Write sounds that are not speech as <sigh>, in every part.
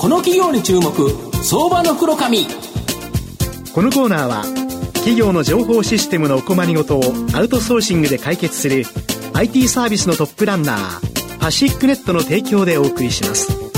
この企業に注目相場の黒髪。このコーナーは企業の情報システムのお困りごとをアウトソーシングで解決する IT サービスのトップランナーパシックネットの提供でお送りします。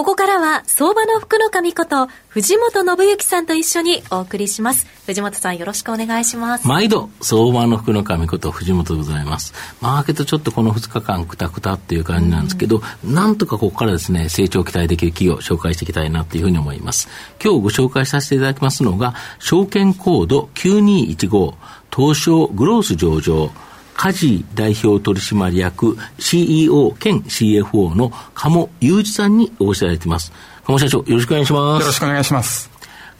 ここからは相場の福の神こと藤本信之さんと一緒にお送りします。藤本さんよろしくお願いします。毎度相場の福の神こと藤本でございます。マーケットちょっとこの2日間くたくたっていう感じなんですけど、うん、なんとかここからですね成長期待できる企業を紹介していきたいなというふうに思います。今日ご紹介させていただきますのが証券コード9215東証グロース上場。家事代表取締役 CEO 兼 CFO の鴨裕二さんにお越しいただいています。鴨社長、よろしくお願いします。よろしくお願いします。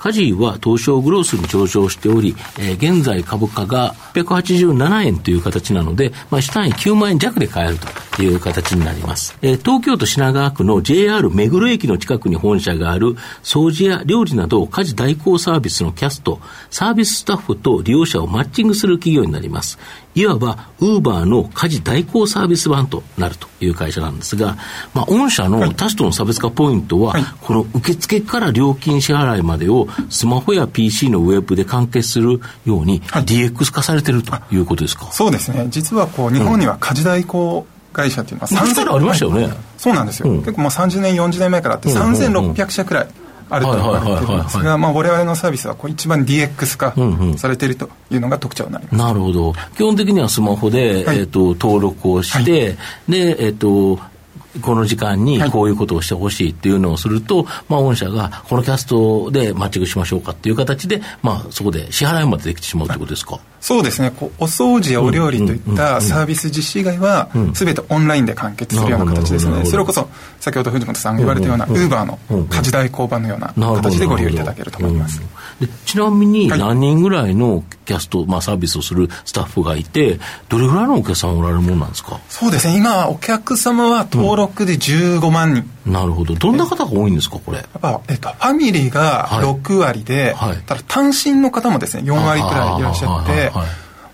カジは東証グロースに上場しており、えー、現在株価が887円という形なので、まあ、下単位9万円弱で買えるという形になります。えー、東京都品川区の JR 目黒駅の近くに本社がある掃除や料理など家事代行サービスのキャスト、サービススタッフと利用者をマッチングする企業になります。いわば、ウーバーの家事代行サービス版となるという会社なんですが、まあ、御社の他社との差別化ポイントは、はい、この受付から料金支払いまでをスマホや PC のウェブで完結するように、DX 化されてるということですか、はい、そうですね。実はこう、日本には家事代行会社っていうのは3000、ありましたよね、そうなんですよ、うん、結構もう30年、40年前からあって、3600社くらいあると言われているんですが、まあ、我々のサービスはこう一番 DX 化されているというのが特徴になります。なるほど。基本的にはスマホで、はい、えっ、ー、と、登録をして、はい、で、えっ、ー、と、この時間にこういうことをしてほしいっていうのをすると、はい、まあ、御社がこのキャストでマッチングしましょうかっていう形で、まあ、そこで支払いまでできてしまうということですか？そうですね、こうお掃除やお料理といったサービス実施以外は、すべてオンラインで完結するような形ですので、それこそ、先ほど藤本さんが言われたような、ウーバーの家事代行版のような形でご利用いただけると思います。でちなみに、何人ぐらいのキャスト、まあ、サービスをするスタッフがいて、どれぐらいのお客さんおられるものなんですか？そうですね、今、お客様は登録で15万人。なるほど。どんな方が多いんですか、これ？やっぱ、えっと、ファミリーが6割で、ただ単身の方もですね、4割くらいいらっしゃって、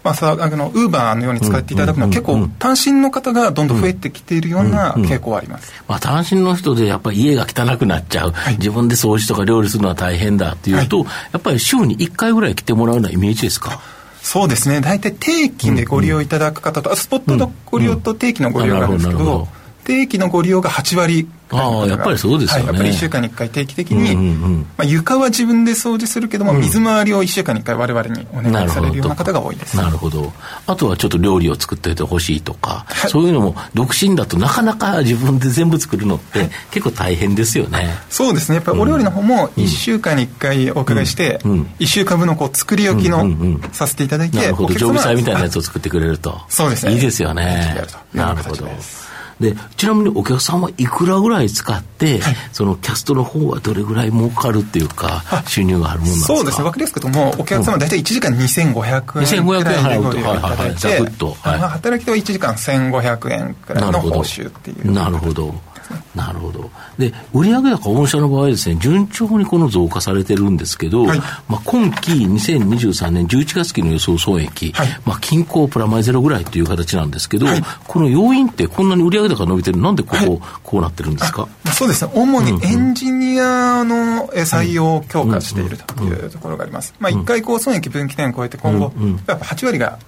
まあ、さあのウーバーのように使っていただくのは結構単身の方がどんどん増えてきているような傾向はあります、まあ、単身の人でやっぱり家が汚くなっちゃう、はい、自分で掃除とか料理するのは大変だっていうと、はい、やっぱり週に1回ぐらい来てもらうようなイメージですか？そうですね。大体定期でご利用いただく方と、スポットのご利用と定期のご利用があるんですけど、定期のご利用が8割ああやっぱりそうですよね、はい、やっぱり1週間に1回定期的に、うんうんうん、まあ、床は自分で掃除するけども、水回りを1週間に1回我々にお願いされるような方が多いです。なるほど。あとはちょっと料理を作っておいてほしいとか、はい、そういうのも独身だとなかなか自分で全部作るのって結構大変ですよね、そうですね。やっぱりお料理の方も1週間に1回お伺いして、うん。うん、1週間分のこう作り置きの、させていただいてなるほど。常備菜みたいなやつを作ってくれると。そうですね。いいですよね。なるほどでちなみにお客さんはいくらぐらい使って、はい、そのキャストの方はどれぐらい儲かるっていうか収入があるもんなんですか？そうですね。分かりやすくともお客様大体1時間2500円くらいでご利用いただいて、はいはいはい、働き手は1時間1500円くらいの報酬っていう。なるほど <laughs> なるほど。で、売上高御社の場合ですね、順調にこの増加されてるんですけど、はい、まあ今期2023年11月期の予想損益、はい、まあ均衡プラマイゼロぐらいという形なんですけど、はい、この要因ってこんなに売上高伸びてる、なんでここ、こうなってるんですか？そうですね、主にエンジニアの採用を強化しているというところがあります。まあ一回こう損益分岐点を超えて今後、やっぱ8割が、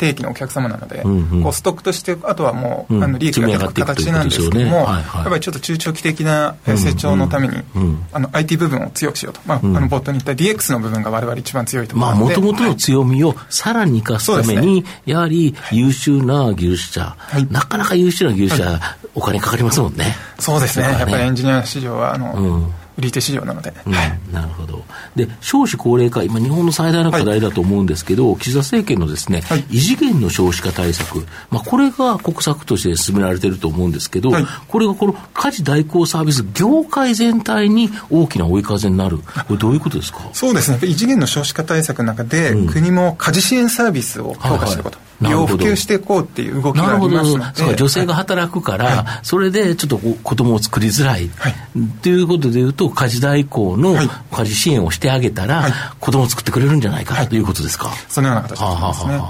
定期のお客様なので、うんうん、こうストックとしてあとはもう、うん、あの利益が出る形なんですけども、ねはいはい、やっぱりちょっと中長期的な成長のために、うんうん、あの IT 部分を強くしようと、まあ、あの冒頭に言った DX の部分が我々一番強いところもともとの強みをさらに生かすために、はい、やはり優秀な技術者、はい、なかなか優秀な技術者、はい、お金かかりますもんね。そうですね、ね。やっぱりエンジニア市場はあの、売り手市場なので、うん、なるほど。で少子高齢化今日本の最大の課題だと思うんですけど、はい、岸田政権のですね、はい、異次元の少子化対策、まあ、これが国策として進められていると思うんですけど、はい、これがこの家事代行サービス業界全体に大きな追い風になる。これどういうことですか？そうですね。異次元の少子化対策の中で、うん、国も家事支援サービスを強化していること、はいはい。を普及していこうっていう動きがありますので。女性が働くから、はい、それでちょっと子供を作りづらい、はい、っていうことでいうと家事代行の家事支援をしてあげたら、はい、子供を作ってくれるんじゃないかということですか。そのような形ですね。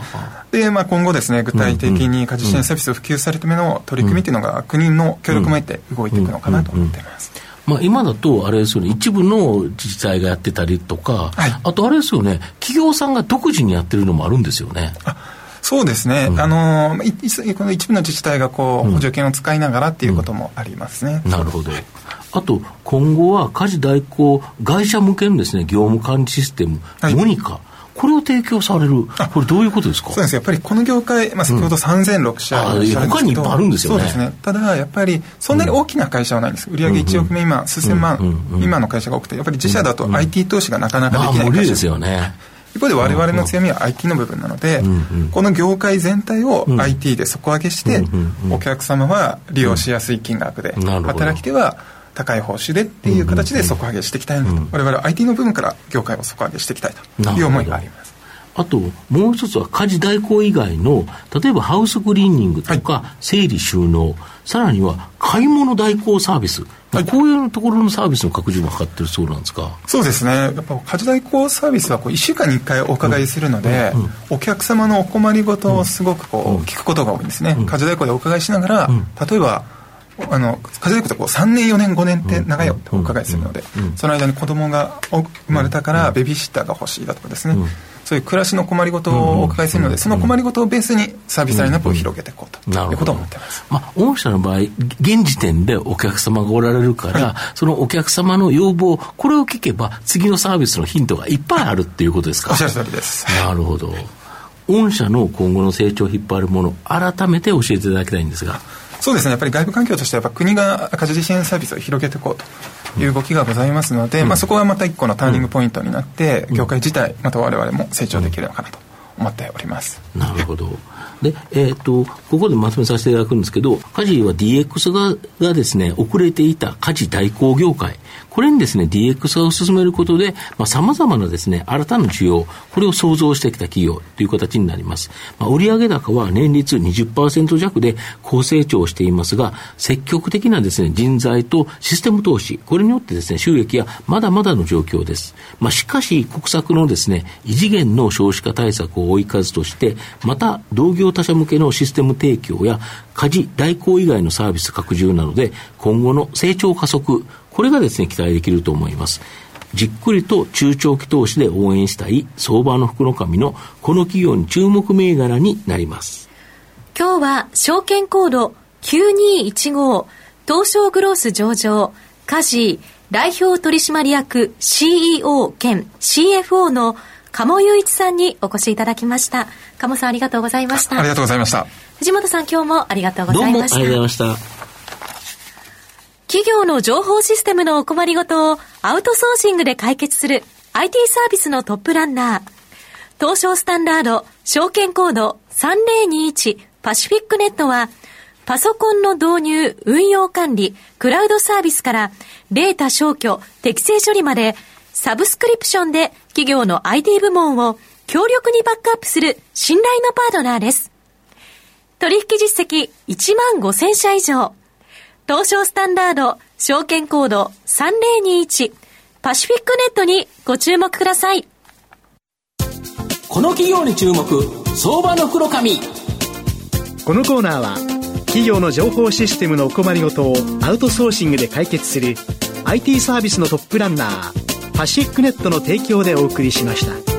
で、まあ、今後ですね、具体的に家事支援サービスを普及されるための取り組みというのが、国の協力も得て動いていくのかなと思っています。まあ、今だと、あれですよね、一部の自治体がやってたりとか、はい、あとあれですよね、企業さんが独自にやってるのもあるんですよね。そうですね、うん、あのこの一部の自治体がこう補助金を使いながらっていうこともありますね。うん、なるほど。あと、今後は家事代行会社向けのですね、業務管理システム、はい、モニカ。これを提供される、これ、どういうことですか？そうですやっぱりこの業界、まあ、先ほど3006社、うん、他にいっぱいあるんですよね。そうですね。ただ、やっぱりそんなに大きな会社はないんです、売上1億名、今、数千万、今の会社が多くて、やっぱり自社だと IT 投資がなかなかできない会社、ですよね。一方で我々の強みは IT の部分なので、この業界全体を IT で底上げして、お客様は利用しやすい金額で、働き手は高い報酬でっていう形で底上げしていきたいなと、我々は IT の部分から業界を底上げしていきたいと。いう思いがあります。あと、もう一つは家事代行以外の、例えばハウスクリーニングとか、整理収納、さらには買い物代行サービス、はい、こういうところのサービスの拡充も図ってるそうなんですか？そうですね、やっぱ家事代行サービスはこう1週間に1回お伺いするので、うんうん、お客様のお困りごとをすごくこう聞くことが多いんですね、家事代行でお伺いしながら、例えば、あの家事代行ってこう3年4年5年って長いよってお伺いするので、その間に子供が生まれたからベビーシッターが欲しいだとかですね、そういう暮らしの困りごとをお伺いするので、その困りごとをベースにサービスラインナップを広げていこうということを思ってます。まあ、御社の場合、現時点でお客様がおられるから、はい、そのお客様の要望、これを聞けば、次のサービスのヒントがいっぱいあるっていうことですか？おっしゃる通りです。なるほど。御社の今後の成長を引っ張るもの、改めて教えていただきたいんですが。そうですね、やっぱり外部環境としては、やっぱ国が赤字支援サービスを広げていこうと。いう動きがございますので、うん、まあ、そこがまた一個のターニングポイントになって、業界自体また我々も成長できるのかなと思っております。なるほど。で、えっ、ー、と、ここでまとめさせていただくんですけど、家事は DX ががですね、遅れていた家事代行業界、これにですね、DX 化を進めることで、まあ、様々なですね、新たな需要、これを創造してきた企業という形になります。まあ、売上高は年率20%弱で高成長していますが、積極的なですね、人材とシステム投資、これによってですね、収益はまだまだの状況です。まあ、しかし、国策のですね、異次元の少子化対策を追い風として、また、同業他社向けのシステム提供や、家事代行以外のサービス拡充などで、今後の成長加速、これがですね、期待できると思います。じっくりと中長期投資で応援したい相場の福の神のこの企業に注目銘柄になります。今日は証券コード9215東証グロース上場カジ代表取締役 CEO 兼 CFO の鴨雄一さんにお越しいただきました。鴨さんありがとうございました。ありがとうございました。藤本さん今日もありがとうございました。どうもありがとうございました。企業の情報システムのお困りごとをアウトソーシングで解決する IT サービスのトップランナー。東証スタンダード証券コード3021パシフィックネットはパソコンの導入、運用管理、クラウドサービスからデータ消去、適正処理までサブスクリプションで企業の IT 部門を強力にバックアップする信頼のパートナーです。取引実績1万5000社以上。東証スタンダード、証券コード3021、パシフィックネットにご注目ください。この企業に注目、相場の袋紙。このコーナーは、企業の情報システムのお困りごとをアウトソーシングで解決する IT サービスのトップランナー、パシックネットの提供でお送りしました。